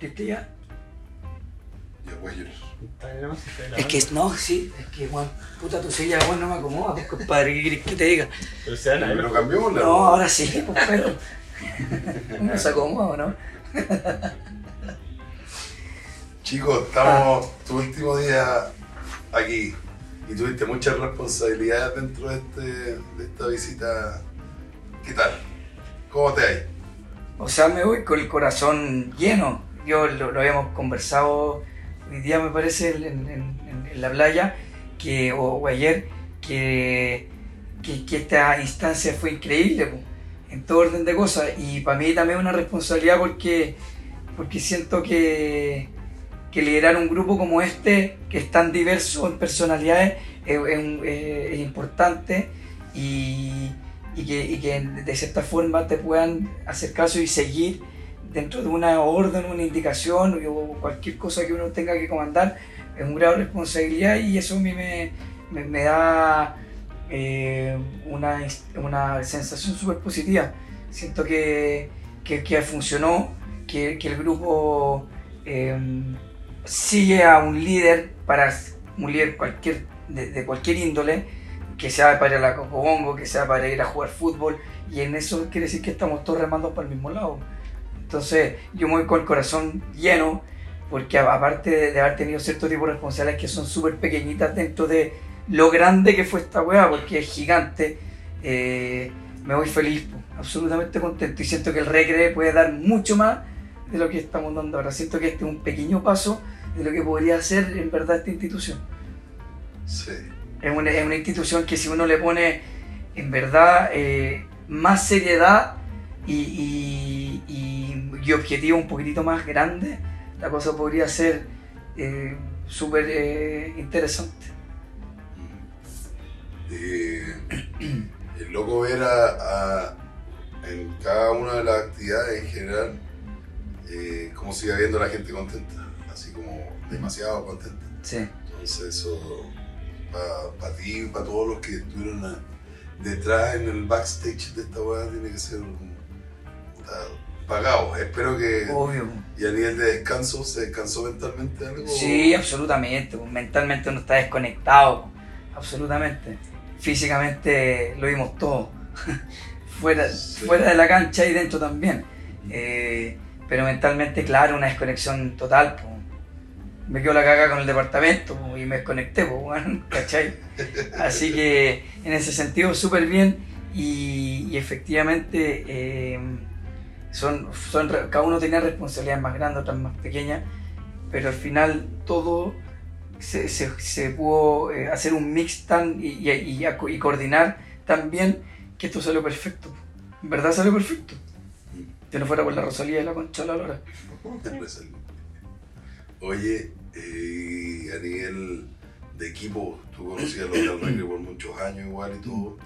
¿Viste ya? Ya voy a llorar. Es que no, sí, es que, weón, puta tu silla, weón, no me acomoda, pues, compadre, ¿qué querés que te diga? Pero se ver. Pero cambiamos la. No, ahora sí, pues, pero. No se acomoda, ¿no? Chicos, estamos tu último día aquí y tuviste muchas responsabilidades dentro de, este, de esta visita. ¿Qué tal? ¿Cómo te hay? O sea, me voy con el corazón lleno. Yo lo, habíamos conversado hoy día, me parece, en, la playa, que, o, ayer, que, que, esta instancia fue increíble, en todo orden de cosas. Y para mí también es una responsabilidad porque, porque siento que, que liderar un grupo como este, que es tan diverso en personalidades, es importante y, y que, y que de cierta forma te puedan hacer caso y seguir dentro de una orden, una indicación o cualquier cosa que uno tenga que comandar, es un grado de responsabilidad y eso a mí me, me- me da eh, una, una sensación súper positiva. Siento que, que, que funcionó, que, que el grupo eh, sigue a un líder para un líder cualquier, de, de cualquier índole, que sea para la Cocobongo, que sea para ir a jugar fútbol, y en eso quiere decir que estamos todos remando para el mismo lado. Entonces yo me voy con el corazón lleno, porque aparte de, de haber tenido cierto tipo de responsabilidades que son súper pequeñitas dentro de lo grande que fue esta weá, porque es gigante, eh, me voy feliz, absolutamente contento, y siento que el Recre puede dar mucho más de lo que estamos dando ahora. Siento que este es un pequeño paso de lo que podría ser en verdad esta institución. Sí. Es una, es una institución que si uno le pone en verdad eh, más seriedad y, y, y- y objetivo un poquitito más grande, la cosa podría ser eh, súper eh, interesante. Eh, es loco ver a, a- en cada una de las actividades en general eh, cómo sigue habiendo la gente contenta, así como demasiado contenta. Sí. Entonces eso para ti y para todos los que estuvieron a- detrás en el backstage de esta weá tiene que ser un- puta, pagado. Espero que Obvio. y a nivel de descanso se descansó mentalmente algo. Sí, absolutamente. pues, Mentalmente uno está desconectado. Absolutamente. Físicamente lo vimos todo. fuera, Sí. fuera de la cancha y dentro también. Eh, pero mentalmente, claro, una desconexión total. po. Me quedo la caga con el departamento po, y me desconecté, po, ¿cachai? Así que en ese sentido, súper bien. Y, y efectivamente, eh, son, son, cada uno tenía responsabilidades más grandes, otras más pequeñas pero al final todo se, se- pudo eh, hacer un mix tan y, y- y coordinar tan bien que esto salió perfecto. En verdad salió perfecto. Que no fuera por la Rosalía y la Concha la Lora. Oye, eh, a nivel de equipo, tú conocías a los Recre por muchos años igual y todo.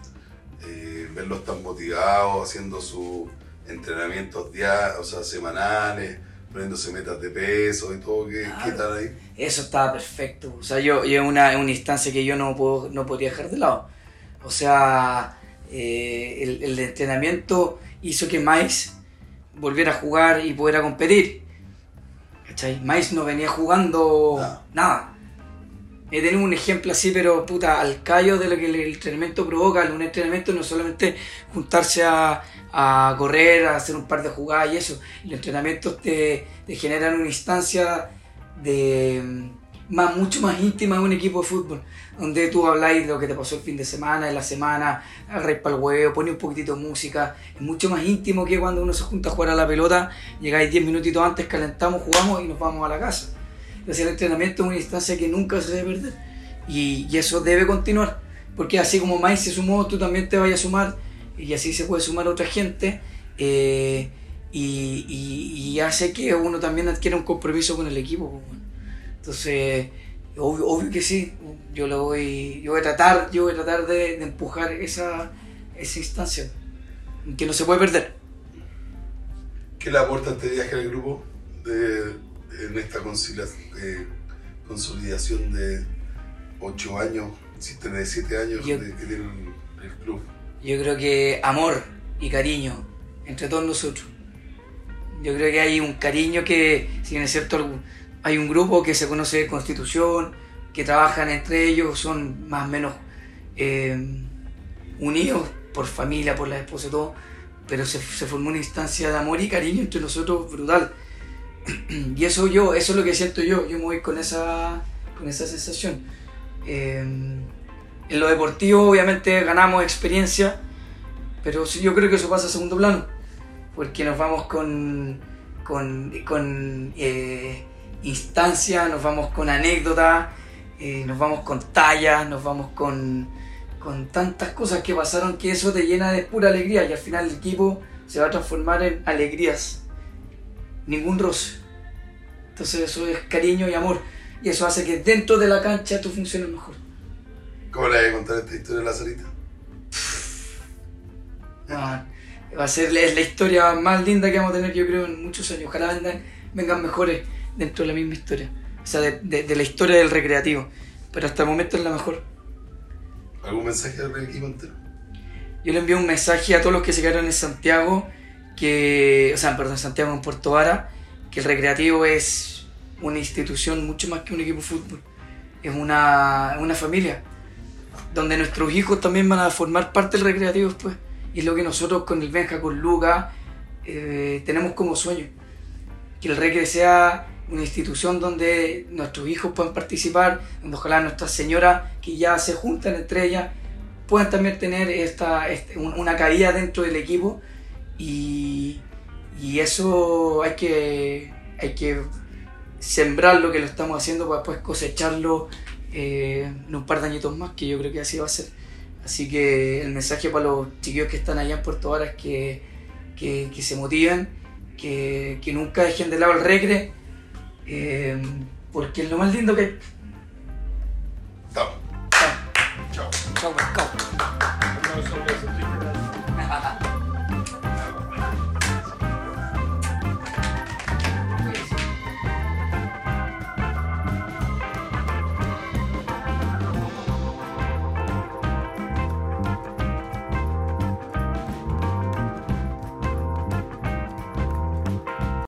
Eh, verlos tan motivados, haciendo sus entrenamientos diarios, o sea, semanales, poniéndose metas de peso y todo, ¿qué, ¿qué tal ahí? Eso estaba perfecto. O sea, yo, yo es una, una instancia que yo no, puedo, no podría dejar de lado. O sea, eh, el, el entrenamiento hizo que Mais volviera a jugar y pudiera competir. ¿Cachai? Mais no venía jugando nada. He tenido un ejemplo así, pero puta, al callo de lo que el entrenamiento provoca. Un entrenamiento no es solamente juntarse a, correr, a hacer un par de jugadas y eso. Los entrenamientos te, generan una instancia de mm, más, mucho más íntima de un equipo de fútbol, donde tú habláis de lo que te pasó el fin de semana, de la semana, agarráis para el huevo, pones un poquitito de música, es mucho más íntimo que cuando uno se junta a jugar a la pelota, llegáis 10 minutitos antes, calentamos, jugamos y nos vamos a la casa. Entonces el entrenamiento es una instancia que nunca se debe perder y, y eso debe continuar, porque así como Mais se sumó, tú también te vayas a sumar y así se puede sumar otra gente. eh, y, y- hace que uno también adquiera un compromiso con el equipo. pues. Entonces, obvio, que sí, yo lo voy, yo voy a tratar, yo voy a tratar de, empujar esa, esa instancia, que no se puede perder. ¿Qué le aporta este viaje al grupo en esta eh, consolidación de 8 años, si tenés 7 años Yo- de- que tiene el, el club? Yo creo que amor y cariño entre todos nosotros. Yo creo que hay un cariño que, si bien es cierto, hay un grupo que se conoce de constitución, que trabajan entre ellos, son más o menos eh, unidos por familia, por la esposa y todo, pero se, se, formó una instancia de amor y cariño entre nosotros brutal. y eso yo, eso es lo que siento yo, yo me voy con esa, con esa sensación. Eh, en lo deportivo obviamente ganamos experiencia, pero yo creo que eso pasa a segundo plano, porque nos vamos con, con, con eh, instancias, nos vamos con anécdotas, eh, nos vamos con tallas, nos vamos con, con tantas cosas que pasaron que eso te llena de pura alegría y al final el equipo se va a transformar en alegrías, ningún roce. Entonces eso es cariño y amor y eso hace que dentro de la cancha tú funciones mejor. ¿Cómo le voy a contar esta historia a la Sarita? va a ser la, la, historia más linda que vamos a tener yo creo en muchos años. Ojalá vengan, vengan mejores dentro de la misma historia. O sea, de, de, de, la historia del recreativo. Pero hasta el momento es la mejor. ¿Algún mensaje al equipo entero? Yo le envío un mensaje a todos los que se quedaron en Santiago, que, o sea, perdón, Santiago, en Puerto Vara, que el recreativo es una institución mucho más que un equipo de fútbol. Es una, una familia, donde nuestros hijos también van a formar parte del recreativo después. Y es lo que nosotros con el Benja, con Luca, eh, tenemos como sueño. Que el recre sea una institución donde nuestros hijos puedan participar, donde ojalá nuestras señoras que ya se juntan entre ellas puedan también tener esta, este, una caída dentro del equipo y, y, eso hay que, hay que sembrar lo que lo estamos haciendo para después cosecharlo eh, en un par de añitos más, que yo creo que así va a ser. Así que el mensaje para los chiquillos que están allá en Puerto Vara es que, que, que se motiven, que, que, nunca dejen de lado el recre, eh, porque es lo más lindo que hay. Chao. Chao. Chao. Chao.